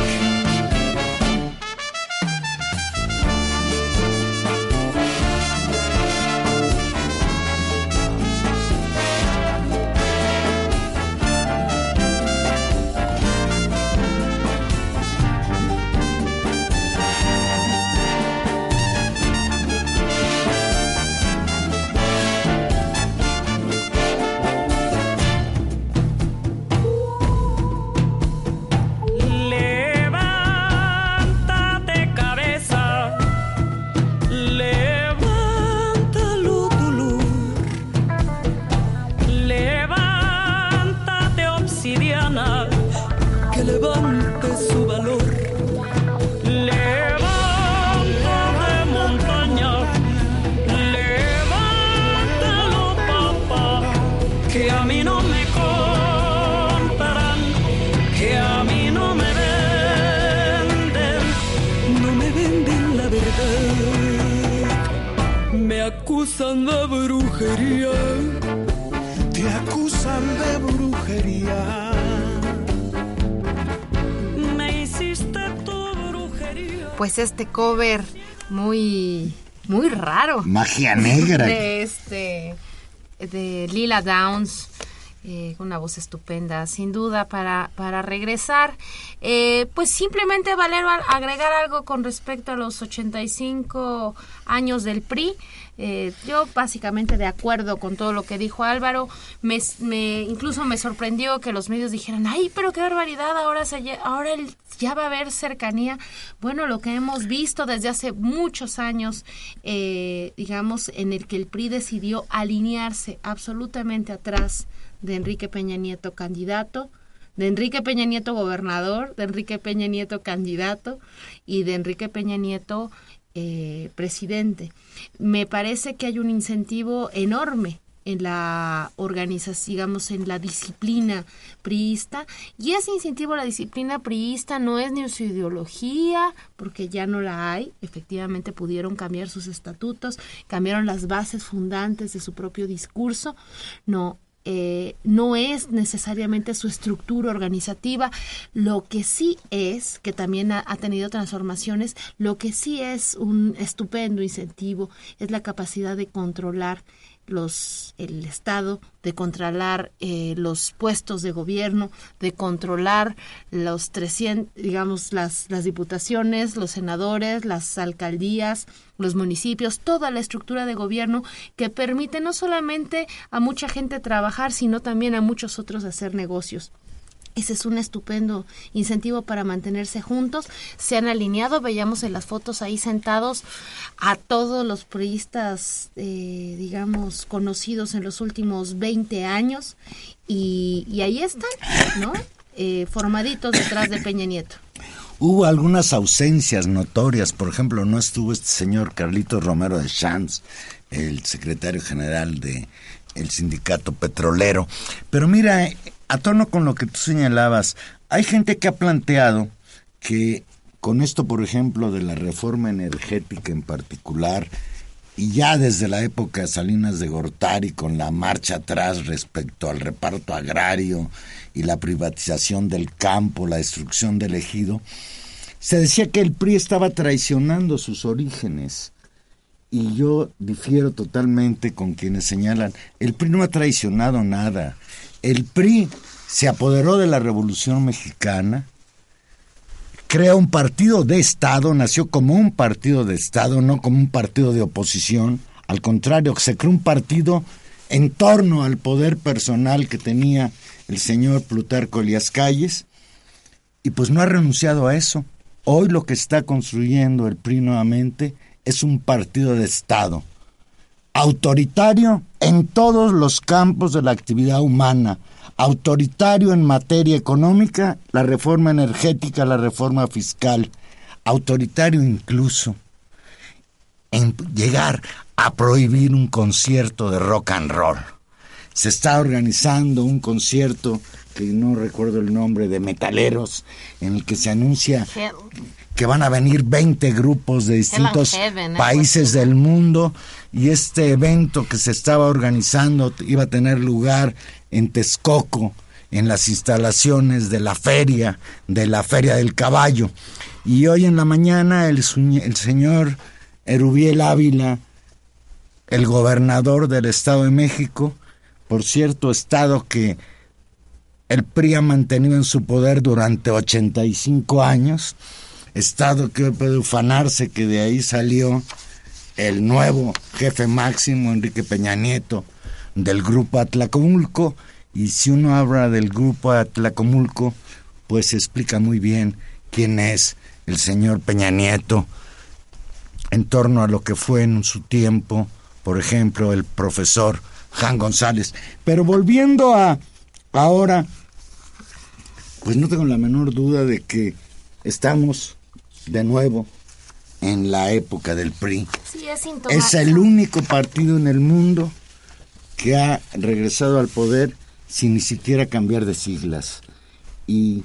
Acusan de brujería, Te acusan de brujería. me hiciste tu brujería. Pues este cover muy, muy raro. Magia negra. de este de Lila Downs eh, con una voz estupenda sin duda para para regresar Eh, pues simplemente Valero agregar algo con respecto a los 85 años del PRI Eh, yo básicamente de acuerdo con todo lo que dijo Álvaro me, incluso me sorprendió que los medios dijeran ay pero qué barbaridad ahora se ahora el- ya va a haber cercanía bueno lo que hemos visto desde hace muchos años eh, digamos en el que el PRI decidió alinearse absolutamente atrás de Enrique Peña Nieto candidato de Enrique Peña Nieto gobernador, de Enrique Peña Nieto candidato y de Enrique Peña Nieto eh, presidente. Me parece que hay un incentivo enorme en la organización, digamos, en la disciplina priista, y ese incentivo a la disciplina priista no es ni su ideología, porque ya no la hay, efectivamente pudieron cambiar sus estatutos, cambiaron las bases fundantes de su propio discurso, no, eh, no es necesariamente su estructura organizativa, lo que sí es, que también ha, ha tenido transformaciones, lo que sí es un estupendo incentivo es la capacidad de controlar los el estado de controlar eh, los puestos de gobierno de controlar los 300 digamos las las diputaciones los senadores las alcaldías los municipios toda la estructura de gobierno que permite no solamente a mucha gente trabajar sino también a muchos otros hacer negocios ese es un estupendo incentivo para mantenerse juntos. Se han alineado, veíamos en las fotos ahí sentados a todos los priistas, eh, digamos, conocidos en los últimos 20 años. Y, ahí están, ¿no? Eh, formaditos detrás de Peña Nieto. Hubo algunas ausencias notorias, por ejemplo, no estuvo este señor Carlitos Romero de Champs, el secretario general de el sindicato petrolero. Pero mira, a tono con lo que tú señalabas, hay gente que ha planteado que con esto, por ejemplo, de la reforma energética en particular y ya desde la época de Salinas de Gortari, con la marcha atrás respecto al reparto agrario y la privatización del campo, la destrucción del ejido, se decía que el PRI estaba traicionando sus orígenes. Y yo difiero totalmente con quienes señalan, el PRI no ha traicionado nada. El PRI se apoderó de la Revolución Mexicana, crea un partido de Estado, nació como un partido de Estado, no como un partido de oposición. Al contrario, se creó un partido en torno al poder personal que tenía el señor Plutarco Elias Calles, y pues no ha renunciado a eso. Hoy lo que está construyendo el PRI nuevamente es un partido de Estado, autoritario en todos los campos de la actividad humana, autoritario en materia económica, la reforma energética, la reforma fiscal, autoritario incluso en llegar a prohibir un concierto de rock and roll. Se está organizando un concierto que no recuerdo el nombre de metaleros en el que se anuncia que van a venir 20 grupos de distintos países del mundo. Y este evento que se estaba organizando iba a tener lugar en Texcoco, en las instalaciones de la feria, de la Feria del Caballo. Y hoy en la mañana el, el señor Erubiel Ávila, el gobernador del Estado de México, por cierto, estado que el PRI ha mantenido en su poder durante 85 años, estado que puede ufanarse que de ahí salió el nuevo jefe máximo, Enrique Peña Nieto, del grupo Atlacomulco, y si uno habla del grupo Atlacomulco, pues se explica muy bien quién es el señor Peña Nieto en torno a lo que fue en su tiempo, por ejemplo, el profesor Jan González. Pero volviendo a ahora, pues no tengo la menor duda de que estamos de nuevo en la época del PRI. es el único partido en el mundo que ha regresado al poder sin ni siquiera cambiar de siglas. Y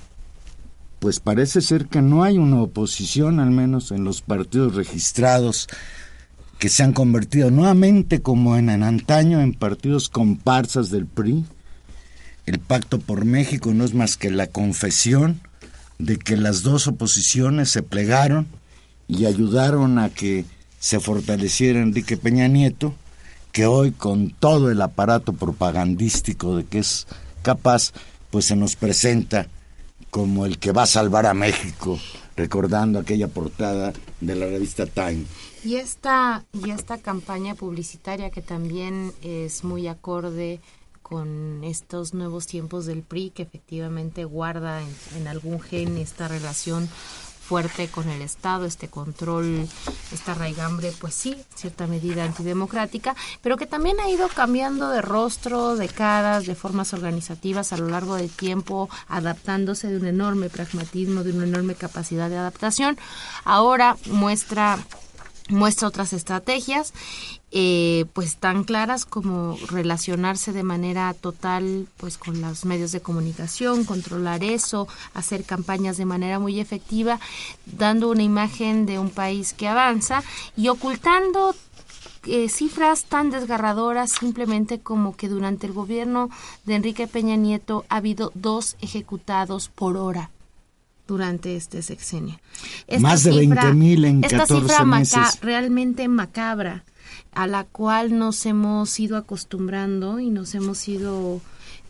pues parece ser que no hay una oposición, al menos en los partidos registrados, que se han convertido nuevamente como en, en antaño en partidos comparsas del PRI. El Pacto por México no es más que la confesión de que las dos oposiciones se plegaron y ayudaron a que se fortaleciera Enrique Peña Nieto, que hoy con todo el aparato propagandístico de que es capaz, pues se nos presenta como el que va a salvar a México, recordando aquella portada de la revista Time. Y esta, y esta campaña publicitaria que también es muy acorde con estos nuevos tiempos del PRI, que efectivamente guarda en, algún gen esta relación fuerte con el Estado, este control, esta raigambre, pues sí, cierta medida antidemocrática, pero que también ha ido cambiando de rostro, de caras, de formas organizativas a lo largo del tiempo, adaptándose de un enorme pragmatismo, de una enorme capacidad de adaptación. Ahora muestra muestra otras estrategias eh, pues tan claras como relacionarse de manera total pues con los medios de comunicación controlar eso hacer campañas de manera muy efectiva dando una imagen de un país que avanza y ocultando eh, cifras tan desgarradoras simplemente como que durante el gobierno de Enrique Peña Nieto ha habido dos ejecutados por hora durante este sexenio. Más de 20 mil en esta cifra meses. realmente macabra, a la cual nos hemos ido acostumbrando y nos hemos ido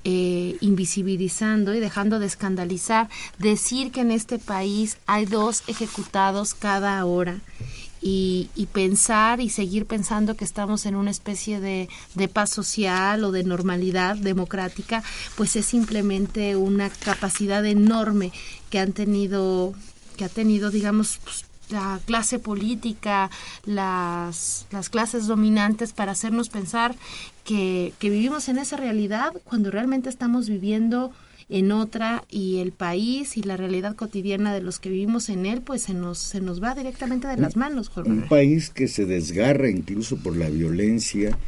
eh, invisibilizando y dejando de escandalizar, decir que en este país hay dos ejecutados cada hora y, pensar y seguir pensando que estamos en una especie de, de paz social o de normalidad democrática, pues es simplemente una capacidad enorme que han tenido, que ha tenido, digamos, pues, la clase política, las, las clases dominantes para hacernos pensar que, que vivimos en esa realidad cuando realmente estamos viviendo en otra y el país y la realidad cotidiana de los que vivimos en él, pues se nos, se nos va directamente de las manos. Un país que se desgarra incluso por la violencia,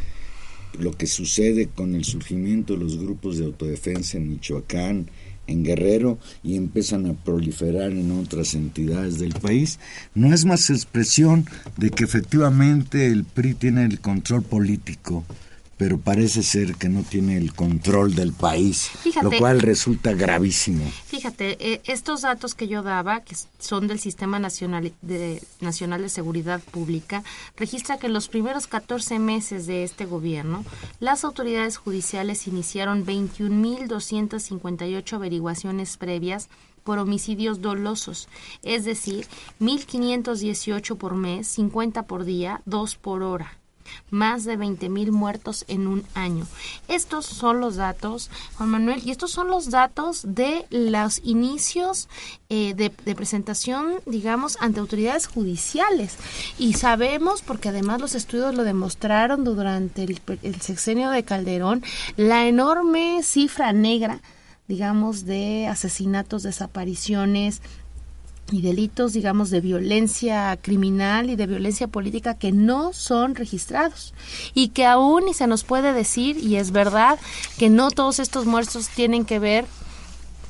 lo que sucede con el surgimiento de los grupos de autodefensa en Michoacán, en Guerrero y empiezan a proliferar en otras entidades del país, no es más expresión de que efectivamente el PRI tiene el control político pero parece ser que no tiene el control del país, lo cual resulta gravísimo. Fíjate, eh, estos datos que yo daba, que son del Sistema Nacional de, Nacional de Seguridad Pública, registra que en los primeros 14 meses de este gobierno, las autoridades judiciales iniciaron 21.258 averiguaciones previas por homicidios dolosos, es decir, 1.518 por mes, 50 por día, 2 por hora más de 20 mil muertos en un año. Estos son los datos, Juan Manuel, y estos son los datos de los inicios eh, de, presentación, digamos, ante autoridades judiciales. Y sabemos, porque además los estudios lo demostraron durante el, el sexenio de Calderón, la enorme cifra negra digamos, de asesinatos, desapariciones, y delitos, digamos, de violencia criminal y de violencia política que no son registrados y que aún y se nos puede decir, y es verdad, que no todos estos muertos tienen que ver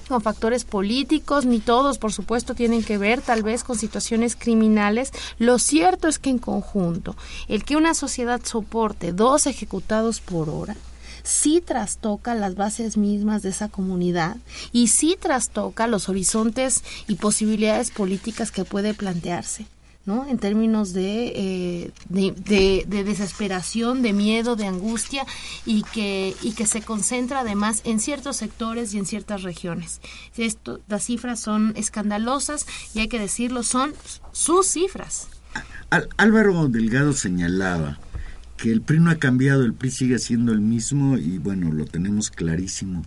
con factores políticos, ni todos, por supuesto, tienen que ver tal vez con situaciones criminales. Lo cierto es que en conjunto, el que una sociedad soporte dos ejecutados por hora, sí trastoca las bases mismas de esa comunidad y sí trastoca los horizontes y posibilidades políticas que puede plantearse. ¿no? en términos de, eh, de, de, desesperación, de miedo, de angustia y que, y que se concentra además en ciertos sectores y en ciertas regiones. Esto, las cifras son escandalosas y hay que decirlo, son sus cifras. Álvaro Delgado señalaba que el PRI no ha cambiado, el PRI sigue siendo el mismo y bueno, lo tenemos clarísimo.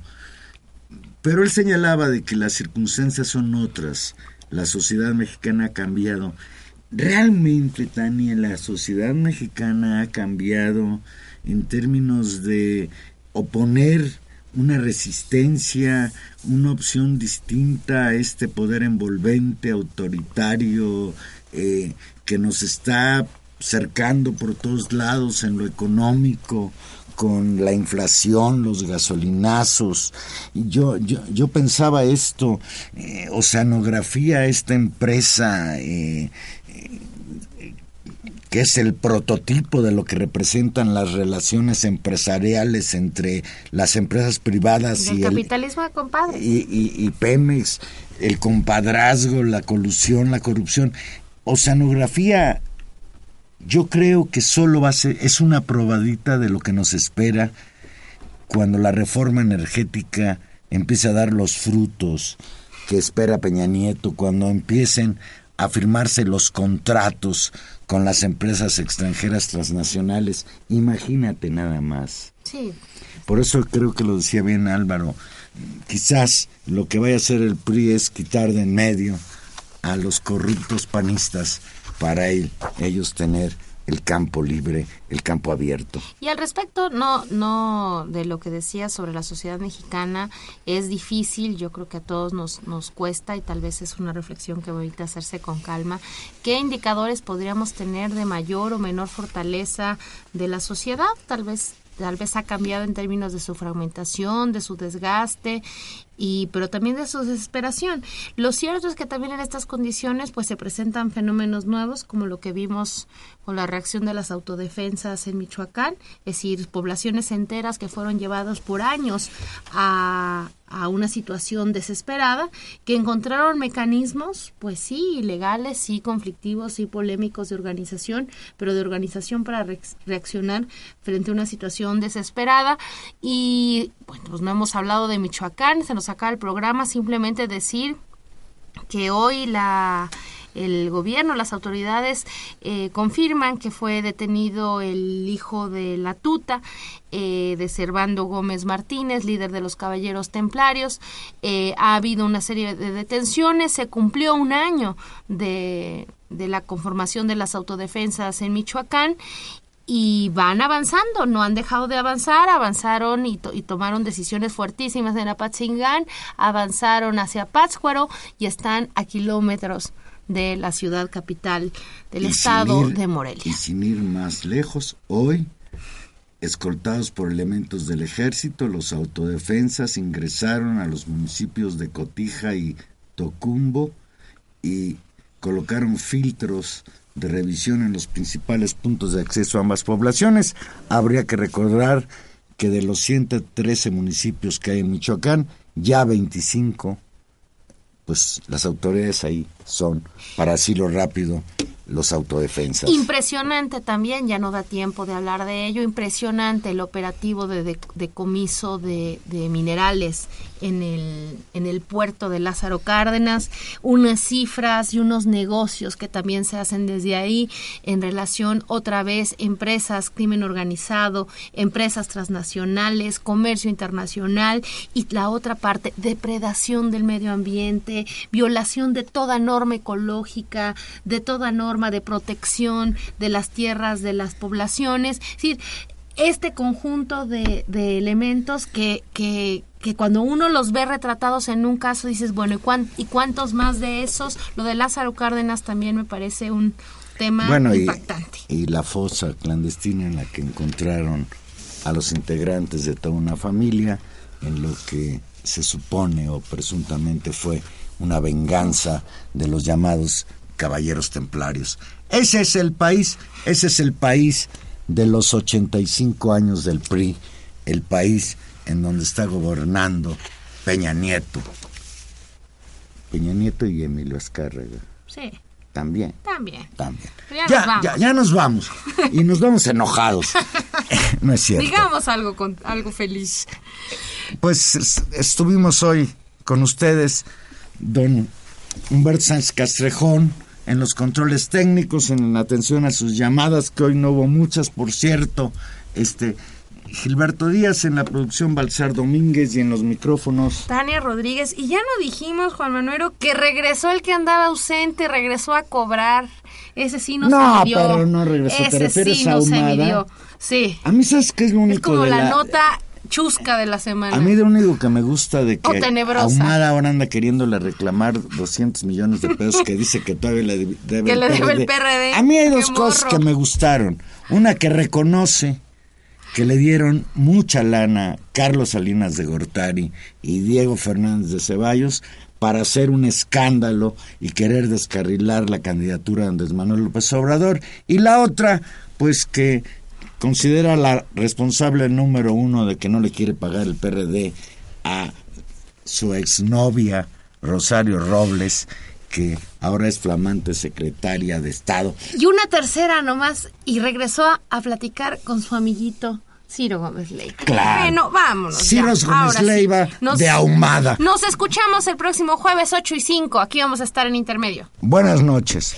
Pero él señalaba de que las circunstancias son otras, la sociedad mexicana ha cambiado. Realmente, Tania, la sociedad mexicana ha cambiado en términos de oponer una resistencia, una opción distinta a este poder envolvente, autoritario, eh, que nos está cercando por todos lados en lo económico, con la inflación, los gasolinazos. Yo, yo, yo pensaba esto, eh, Oceanografía, esta empresa eh, eh, que es el prototipo de lo que representan las relaciones empresariales entre las empresas privadas y capitalismo el compadre. Y, y, y Pemex, el compadrazgo, la colusión, la corrupción. Oceanografía yo creo que solo va a ser, es una probadita de lo que nos espera cuando la reforma energética empiece a dar los frutos que espera Peña Nieto, cuando empiecen a firmarse los contratos con las empresas extranjeras transnacionales. Imagínate nada más. Sí. Por eso creo que lo decía bien Álvaro. Quizás lo que vaya a hacer el PRI es quitar de en medio a los corruptos panistas para ellos tener el campo libre, el campo abierto. Y al respecto, no, no de lo que decía sobre la sociedad mexicana, es difícil, yo creo que a todos nos, nos cuesta y tal vez es una reflexión que a hacerse con calma. ¿Qué indicadores podríamos tener de mayor o menor fortaleza de la sociedad? Tal vez tal vez ha cambiado en términos de su fragmentación, de su desgaste y pero también de su desesperación. Lo cierto es que también en estas condiciones pues se presentan fenómenos nuevos como lo que vimos con la reacción de las autodefensas en Michoacán, es decir, poblaciones enteras que fueron llevadas por años a, una situación desesperada, que encontraron mecanismos, pues sí, legales, sí, conflictivos, sí, polémicos de organización, pero de organización para reaccionar frente a una situación desesperada. Y bueno, pues no hemos hablado de Michoacán, se nos acaba el programa, simplemente decir que hoy la el gobierno, las autoridades eh, confirman que fue detenido el hijo de la tuta, eh, de Servando Gómez Martínez, líder de los Caballeros Templarios. Eh, ha habido una serie de detenciones, se cumplió un año de, de la conformación de las autodefensas en Michoacán y van avanzando, no han dejado de avanzar, avanzaron y, y tomaron decisiones fuertísimas en Apatzingán, avanzaron hacia Pátzcuaro y están a kilómetros de la ciudad capital del estado de Morelia. Y sin ir más lejos, hoy escoltados por elementos del ejército, los autodefensas ingresaron a los municipios de Cotija y Tocumbo y colocaron filtros de revisión en los principales puntos de acceso a ambas poblaciones. Habría que recordar que de los 113 municipios que hay en Michoacán, ya 25, pues las autoridades ahí son, para decirlo rápido, los autodefensas. Impresionante también, ya no da tiempo de hablar de ello, impresionante el operativo de decomiso de, de, minerales en el, en el puerto de Lázaro Cárdenas, unas cifras y unos negocios que también se hacen desde ahí en relación otra vez empresas, crimen organizado, empresas transnacionales, comercio internacional y la otra parte, depredación del medio ambiente, violación de toda norma ecológica, de toda norma de protección de las tierras, de las poblaciones. Es decir, este conjunto de, de elementos que, que, que, cuando uno los ve retratados en un caso dices, bueno, ¿y, ¿y cuántos más de esos? Lo de Lázaro Cárdenas también me parece un tema impactante. Y, y la fosa clandestina en la que encontraron a los integrantes de toda una familia, en lo que se supone o presuntamente fue una venganza de los llamados caballeros templarios. Ese es el país, ese es el país de los 85 años del PRI, el país en donde está gobernando Peña Nieto. Peña Nieto y Emilio Azcárraga. Sí. También. También. También. Ya, Ya, nos vamos. ya, ya nos vamos. Y nos vamos enojados. no es cierto. Digamos algo, con, algo feliz. Pues es- estuvimos hoy con ustedes, don Humberto Sánchez Castrejón, en los controles técnicos, en atención a sus llamadas, que hoy no hubo muchas, por cierto. Este Gilberto Díaz en la producción, Balsar Domínguez y en los micrófonos. Tania Rodríguez. Y ya no dijimos, Juan Manuel, que regresó el que andaba ausente, regresó a cobrar. Ese sí no, No, se midió. pero no regresó. ¿Te Ese refieres sí a no se midió. Sí. A mí, ¿sabes qué es lo Es único como de la, la... nota chusca de la semana. A mí lo único que me gusta de que. Ahumada ahora anda queriéndole reclamar 200 millones de pesos que dice que todavía le debe, le el PRD. A mí hay dos cosas que me gustaron. Una que reconoce que le dieron mucha lana Carlos Salinas de Gortari y Diego Fernández de Ceballos para hacer un escándalo y querer descarrilar la candidatura de Andrés Manuel López Obrador. Y la otra, pues que considera la responsable número uno de que no le quiere pagar el PRD a su exnovia Rosario Robles, que ahora es flamante secretaria de Estado. Y una tercera nomás. Y regresó a, a platicar con su amiguito. Ciro Gómez Leiva. Claro. Bueno, vámonos. Ciro ya. Gómez Ahora sí. Leiva Nos- de Ahumada. Nos escuchamos el próximo jueves 8 y 5. Aquí vamos a estar en intermedio. Buenas noches.